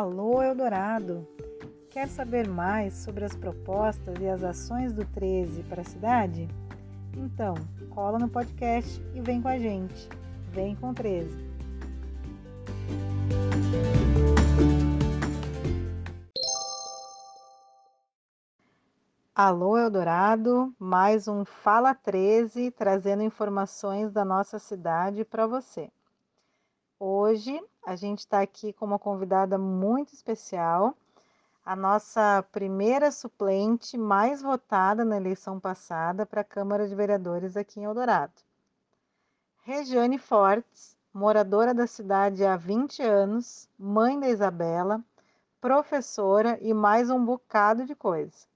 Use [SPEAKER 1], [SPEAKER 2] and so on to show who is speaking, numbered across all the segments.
[SPEAKER 1] Alô Eldorado! Quer saber mais sobre as propostas e as ações do 13 para a cidade? Então, cola no podcast e vem com a gente. Vem com 13. Alô Eldorado, mais um Fala 13 trazendo informações da nossa cidade para você. Hoje a gente está aqui com uma convidada muito especial, a nossa primeira suplente mais votada na eleição passada para a Câmara de Vereadores aqui em Eldorado. Regiane Fortes, moradora da cidade há 20 anos, mãe da Isabela, professora e mais um bocado de coisa.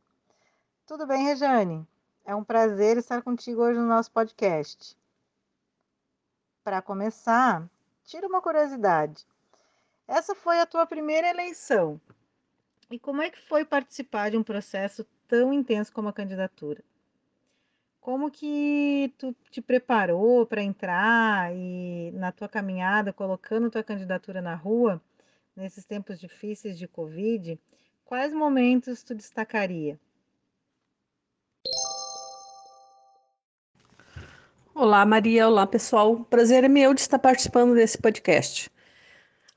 [SPEAKER 1] Tudo bem, Regiane? É um prazer estar contigo hoje no nosso podcast. Para começar, tira uma curiosidade. Essa foi a tua primeira eleição. E como é que foi participar de um processo tão intenso como a candidatura? Como que tu te preparou para entrar e na tua caminhada, colocando tua candidatura na rua, nesses tempos difíceis de Covid, quais momentos tu destacaria?
[SPEAKER 2] Olá, Maria. Olá, pessoal. Prazer é meu de estar participando desse podcast.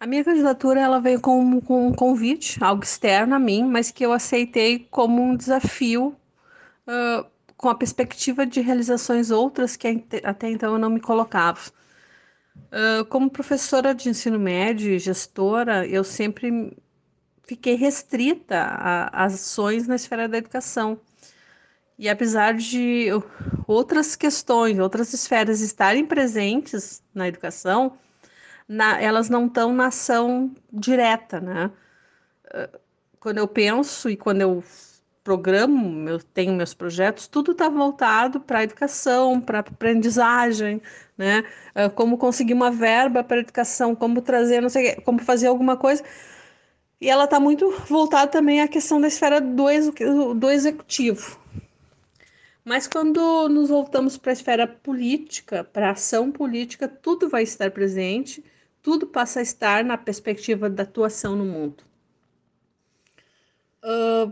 [SPEAKER 2] A minha candidatura ela veio com, com um convite, algo externo a mim, mas que eu aceitei como um desafio uh, com a perspectiva de realizações outras que até então eu não me colocava. Uh, como professora de ensino médio e gestora, eu sempre fiquei restrita às ações na esfera da educação. E apesar de outras questões, outras esferas estarem presentes na educação, na, elas não estão na ação direta, né? Ah, quando eu penso e quando eu programo, eu tenho meus projetos, tudo está voltado para a educação, para a aprendizagem, né? Ah, como conseguir uma verba para a educação, como trazer, não sei, como fazer alguma coisa. E ela está muito voltada também à questão da esfera do, ex, do executivo, mas quando nos voltamos para a esfera política, para a ação política, tudo vai estar presente, tudo passa a estar na perspectiva da atuação no mundo. Uh,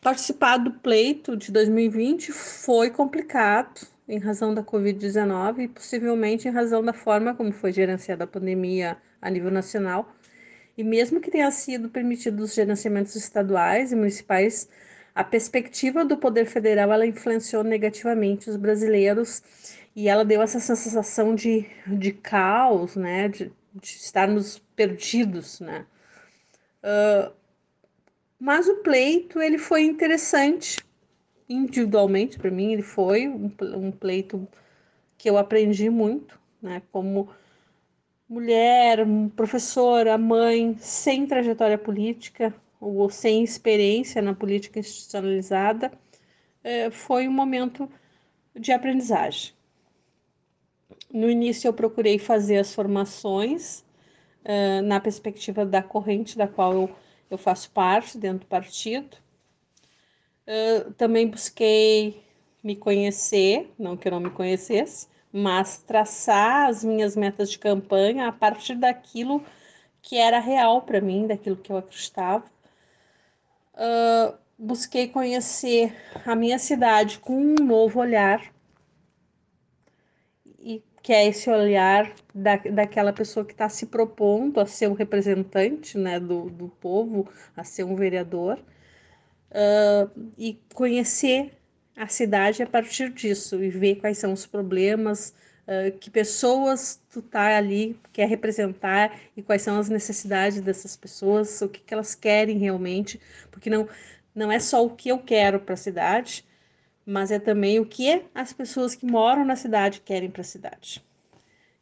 [SPEAKER 2] participar do pleito de 2020 foi complicado em razão da Covid-19 e possivelmente em razão da forma como foi gerenciada a pandemia a nível nacional. E mesmo que tenha sido permitido os gerenciamentos estaduais e municipais, a perspectiva do poder federal ela influenciou negativamente os brasileiros e ela deu essa sensação de, de caos, né, de, de estarmos perdidos, né. Uh, mas o pleito ele foi interessante individualmente para mim ele foi um, um pleito que eu aprendi muito, né, como mulher, professora, mãe, sem trajetória política, ou sem experiência na política institucionalizada, é, foi um momento de aprendizagem. No início, eu procurei fazer as formações é, na perspectiva da corrente da qual eu, eu faço parte dentro do partido. É, também busquei me conhecer, não que eu não me conhecesse, mas traçar as minhas metas de campanha a partir daquilo que era real para mim, daquilo que eu acreditava uh, busquei conhecer a minha cidade com um novo olhar, que é esse olhar da, daquela pessoa que está se propondo a ser um representante né, do, do povo, a ser um vereador, uh, e conhecer a cidade a partir disso e ver quais são os problemas, uh, que pessoas tu tá ali, quer representar e quais são as necessidades dessas pessoas, o que, que elas querem realmente, porque não, não é só o que eu quero para a cidade, mas é também o que as pessoas que moram na cidade querem para a cidade.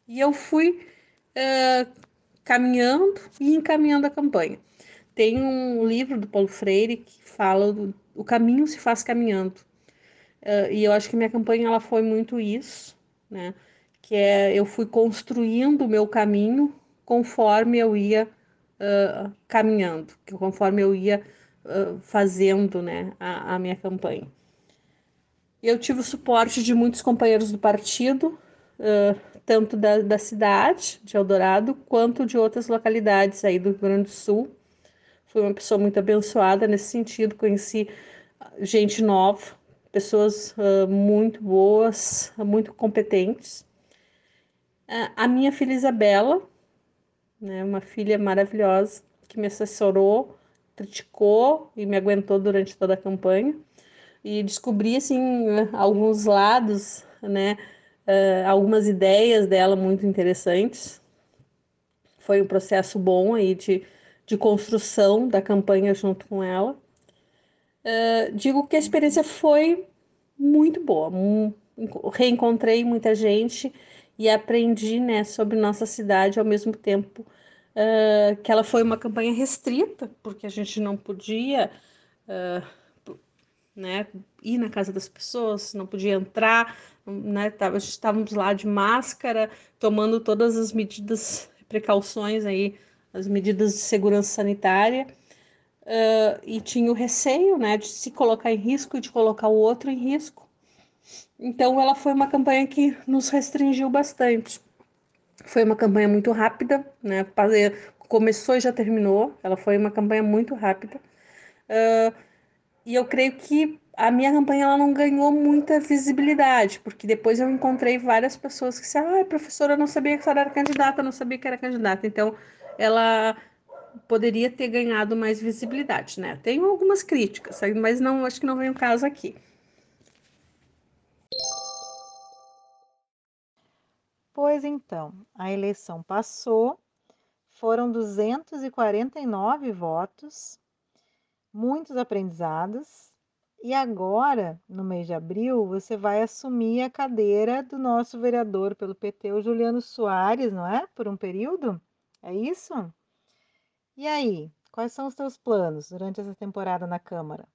[SPEAKER 2] E eu fui uh, caminhando e encaminhando a campanha. Tem um livro do Paulo Freire que fala do o caminho se faz caminhando. Uh, e eu acho que minha campanha ela foi muito isso, né? que é eu fui construindo o meu caminho conforme eu ia uh, caminhando, conforme eu ia uh, fazendo né, a, a, minha campanha. Eu tive o suporte de muitos companheiros do partido, uh, tanto da, da cidade de Eldorado, quanto de outras localidades aí do Rio Grande do Sul, fui uma pessoa muito abençoada nesse sentido, conheci gente nova, pessoas uh, muito boas, muito competentes. Uh, a minha filha Isabela, né, uma filha maravilhosa, que me assessorou, criticou e me aguentou durante toda a campanha. E descobri, assim, alguns lados, né, uh, algumas ideias dela muito interessantes. Foi um processo bom aí de, de construção da campanha junto com ela. Uh, digo que a experiência foi muito boa. Um, reencontrei muita gente e aprendi né, sobre nossa cidade ao mesmo tempo uh, que ela foi uma campanha restrita, porque a gente não podia uh, né, ir na casa das pessoas, não podia entrar, né, estávamos lá de máscara, tomando todas as medidas, precauções aí, as medidas de segurança sanitária uh, e tinha o receio né, de se colocar em risco e de colocar o outro em risco. Então, ela foi uma campanha que nos restringiu bastante. Foi uma campanha muito rápida, né? Começou e já terminou. Ela foi uma campanha muito rápida. Uh, e eu creio que a minha campanha ela não ganhou muita visibilidade, porque depois eu encontrei várias pessoas que disseram: ai, professora, eu não sabia que a era candidata, não sabia que era candidata. Então, ela poderia ter ganhado mais visibilidade, né? Tenho algumas críticas, mas não acho que não vem o caso aqui.
[SPEAKER 1] Pois então, a eleição passou, foram 249 votos, muitos aprendizados, e agora, no mês de abril, você vai assumir a cadeira do nosso vereador pelo PT, o Juliano Soares, não é? Por um período? É isso? E aí, quais são os teus planos durante essa temporada na Câmara?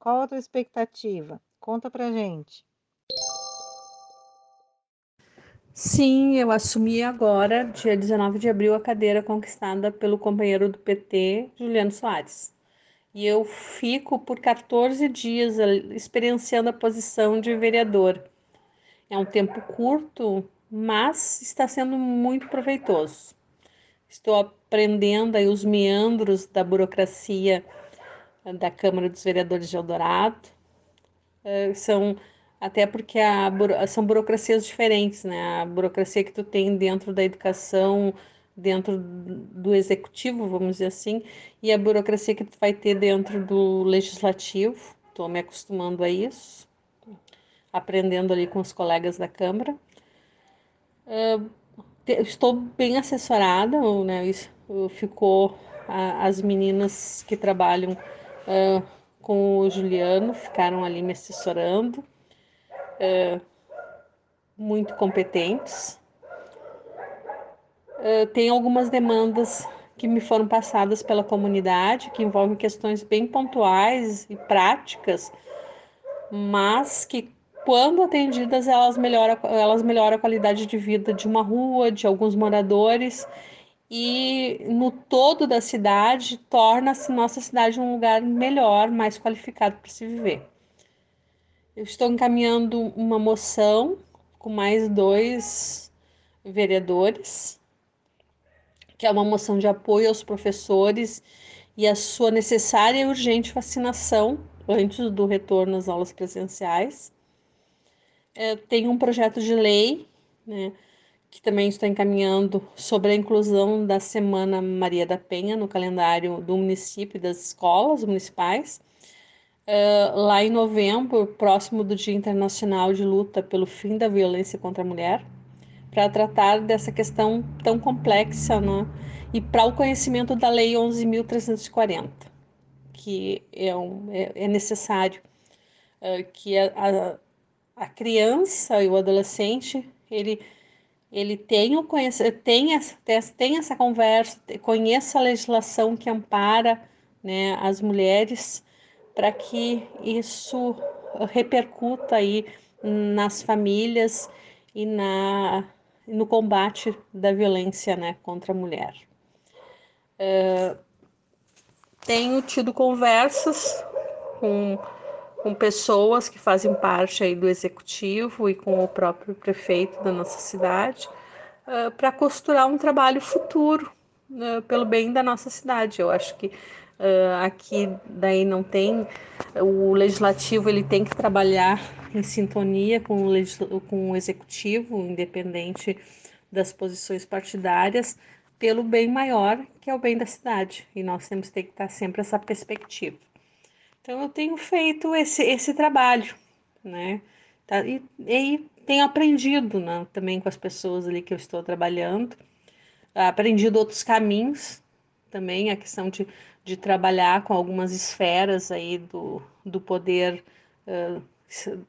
[SPEAKER 1] Qual a tua expectativa? Conta pra gente.
[SPEAKER 2] Sim, eu assumi agora, dia 19 de abril, a cadeira conquistada pelo companheiro do PT, Juliano Soares. E eu fico por 14 dias experienciando a posição de vereador. É um tempo curto, mas está sendo muito proveitoso. Estou aprendendo aí os meandros da burocracia da Câmara dos Vereadores de Eldorado. Uh, são até porque a, são burocracias diferentes, né? A burocracia que tu tem dentro da educação, dentro do executivo, vamos dizer assim, e a burocracia que tu vai ter dentro do legislativo. Estou me acostumando a isso, aprendendo ali com os colegas da Câmara. Uh, estou bem assessorada, né? Isso, ficou a, as meninas que trabalham uh, com o Juliano ficaram ali me assessorando, uh, muito competentes. Uh, tem algumas demandas que me foram passadas pela comunidade, que envolvem questões bem pontuais e práticas, mas que quando atendidas, elas melhoram, elas melhoram a qualidade de vida de uma rua, de alguns moradores e no todo da cidade torna-se nossa cidade um lugar melhor, mais qualificado para se viver. Eu estou encaminhando uma moção com mais dois vereadores, que é uma moção de apoio aos professores e a sua necessária e urgente vacinação antes do retorno às aulas presenciais é, tem um projeto de lei, né, que também está encaminhando sobre a inclusão da Semana Maria da Penha no calendário do município e das escolas municipais. Uh, lá em novembro, próximo do Dia Internacional de Luta pelo Fim da Violência contra a Mulher, para tratar dessa questão tão complexa né? e para o conhecimento da Lei 11.340, que é, um, é, é necessário uh, que a, a a criança e o adolescente, ele, ele tem, essa, tem essa conversa, conheça a legislação que ampara né, as mulheres, para que isso repercuta aí nas famílias e na, no combate da violência né, contra a mulher. Uh, tenho tido conversas com com pessoas que fazem parte aí do executivo e com o próprio prefeito da nossa cidade, uh, para costurar um trabalho futuro uh, pelo bem da nossa cidade. Eu acho que aqui daí não tem o legislativo ele tem que trabalhar em sintonia com o, com o executivo, independente das posições partidárias, pelo bem maior, que é o bem da cidade. E nós temos que estar sempre essa perspectiva. Então, eu tenho feito esse, esse trabalho, né? Tá, e, e tenho aprendido né, também com as pessoas ali que eu estou trabalhando, aprendido outros caminhos também, a questão de, de trabalhar com algumas esferas aí do, do poder uh,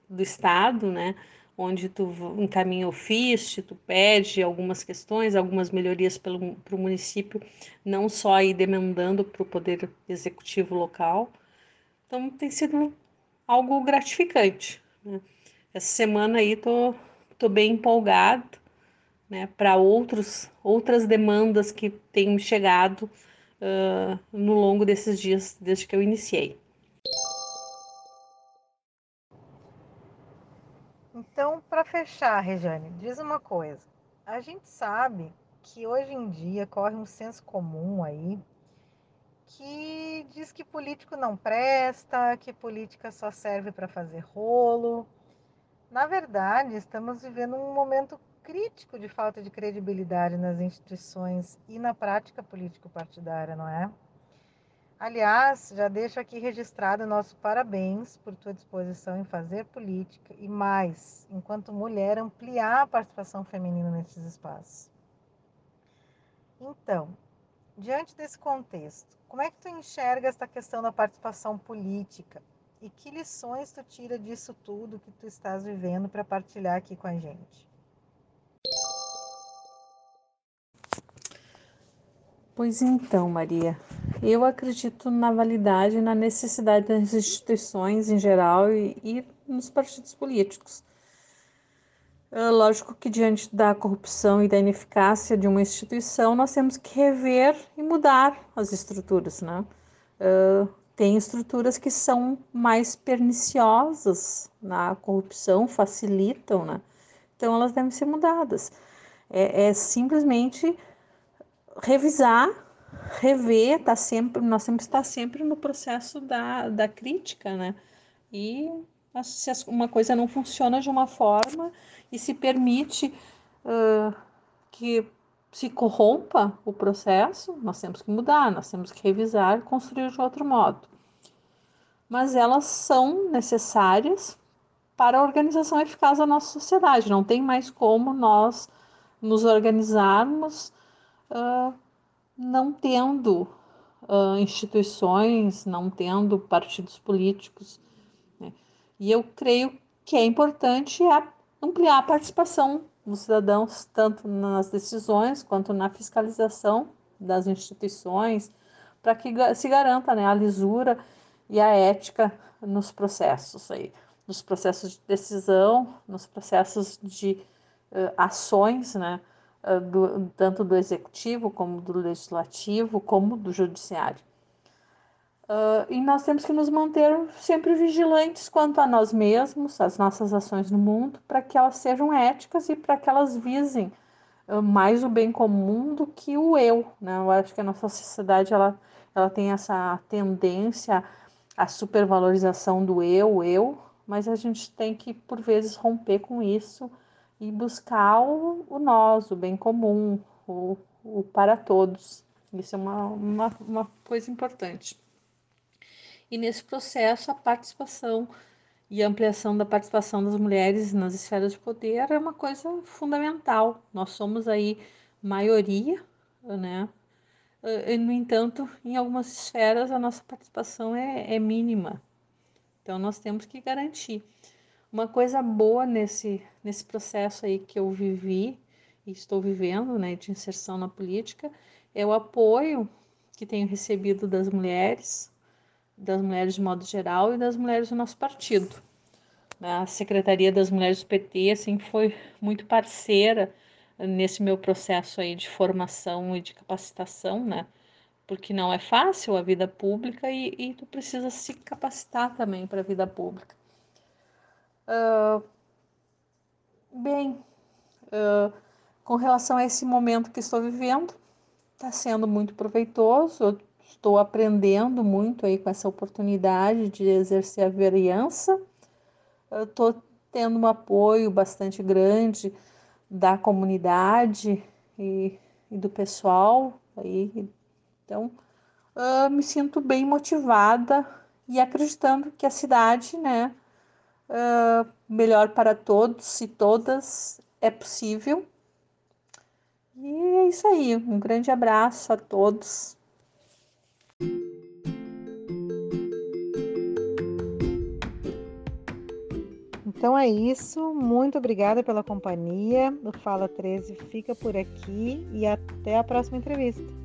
[SPEAKER 2] do Estado, né? Onde tu encaminha ofício, tu pede algumas questões, algumas melhorias para o município, não só aí demandando para o poder executivo local. Então tem sido algo gratificante. Né? Essa semana aí tô, tô bem empolgado né, para outros outras demandas que têm chegado uh, no longo desses dias desde que eu iniciei.
[SPEAKER 1] Então, para fechar, Rejane, diz uma coisa. A gente sabe que hoje em dia corre um senso comum aí que diz que político não presta, que política só serve para fazer rolo. Na verdade, estamos vivendo um momento crítico de falta de credibilidade nas instituições e na prática político-partidária, não é? Aliás, já deixo aqui registrado nosso parabéns por tua disposição em fazer política e mais, enquanto mulher, ampliar a participação feminina nesses espaços. Então, diante desse contexto, como é que tu enxerga esta questão da participação política e que lições tu tira disso tudo que tu estás vivendo para partilhar aqui com a gente?
[SPEAKER 2] Pois então, Maria, eu acredito na validade e na necessidade das instituições em geral e, e nos partidos políticos. É lógico que diante da corrupção e da ineficácia de uma instituição, nós temos que rever e mudar as estruturas, né? Uh, tem estruturas que são mais perniciosas na corrupção, facilitam, né? Então elas devem ser mudadas. É, é simplesmente revisar, rever, tá sempre, nós temos que estar sempre no processo da, da crítica, né? E se uma coisa não funciona de uma forma e se permite uh, que se corrompa o processo, nós temos que mudar, nós temos que revisar, construir de outro modo. Mas elas são necessárias para a organização eficaz da nossa sociedade. Não tem mais como nós nos organizarmos uh, não tendo uh, instituições, não tendo partidos políticos. Né? E eu creio que é importante ampliar a participação dos cidadãos, tanto nas decisões quanto na fiscalização das instituições, para que se garanta né, a lisura e a ética nos processos aí, nos processos de decisão, nos processos de uh, ações, né, do, tanto do executivo como do legislativo, como do judiciário. Uh, e nós temos que nos manter sempre vigilantes quanto a nós mesmos, as nossas ações no mundo, para que elas sejam éticas e para que elas visem uh, mais o bem comum do que o eu. Né? Eu acho que a nossa sociedade ela, ela tem essa tendência à supervalorização do eu, eu, mas a gente tem que, por vezes, romper com isso e buscar o, o nós, o bem comum, o, o para todos. Isso é uma, uma, uma coisa importante. E nesse processo, a participação e a ampliação da participação das mulheres nas esferas de poder é uma coisa fundamental. Nós somos aí maioria, né? E, no entanto, em algumas esferas a nossa participação é, é mínima. Então, nós temos que garantir. Uma coisa boa nesse, nesse processo aí que eu vivi e estou vivendo, né, de inserção na política, é o apoio que tenho recebido das mulheres, das mulheres de modo geral e das mulheres do nosso partido. A Secretaria das Mulheres do PT assim, foi muito parceira nesse meu processo aí de formação e de capacitação, né? Porque não é fácil a vida pública e, e tu precisa se capacitar também para a vida pública. Uh, bem, uh, com relação a esse momento que estou vivendo, está sendo muito proveitoso. Eu estou aprendendo muito aí com essa oportunidade de exercer a vereança. Estou tendo um apoio bastante grande da comunidade e, e do pessoal aí. Então, uh, me sinto bem motivada e acreditando que a cidade, né, uh, melhor para todos e todas é possível. E é isso aí. Um grande abraço a todos.
[SPEAKER 1] Então é isso. Muito obrigada pela companhia. O Fala 13 fica por aqui e até a próxima entrevista.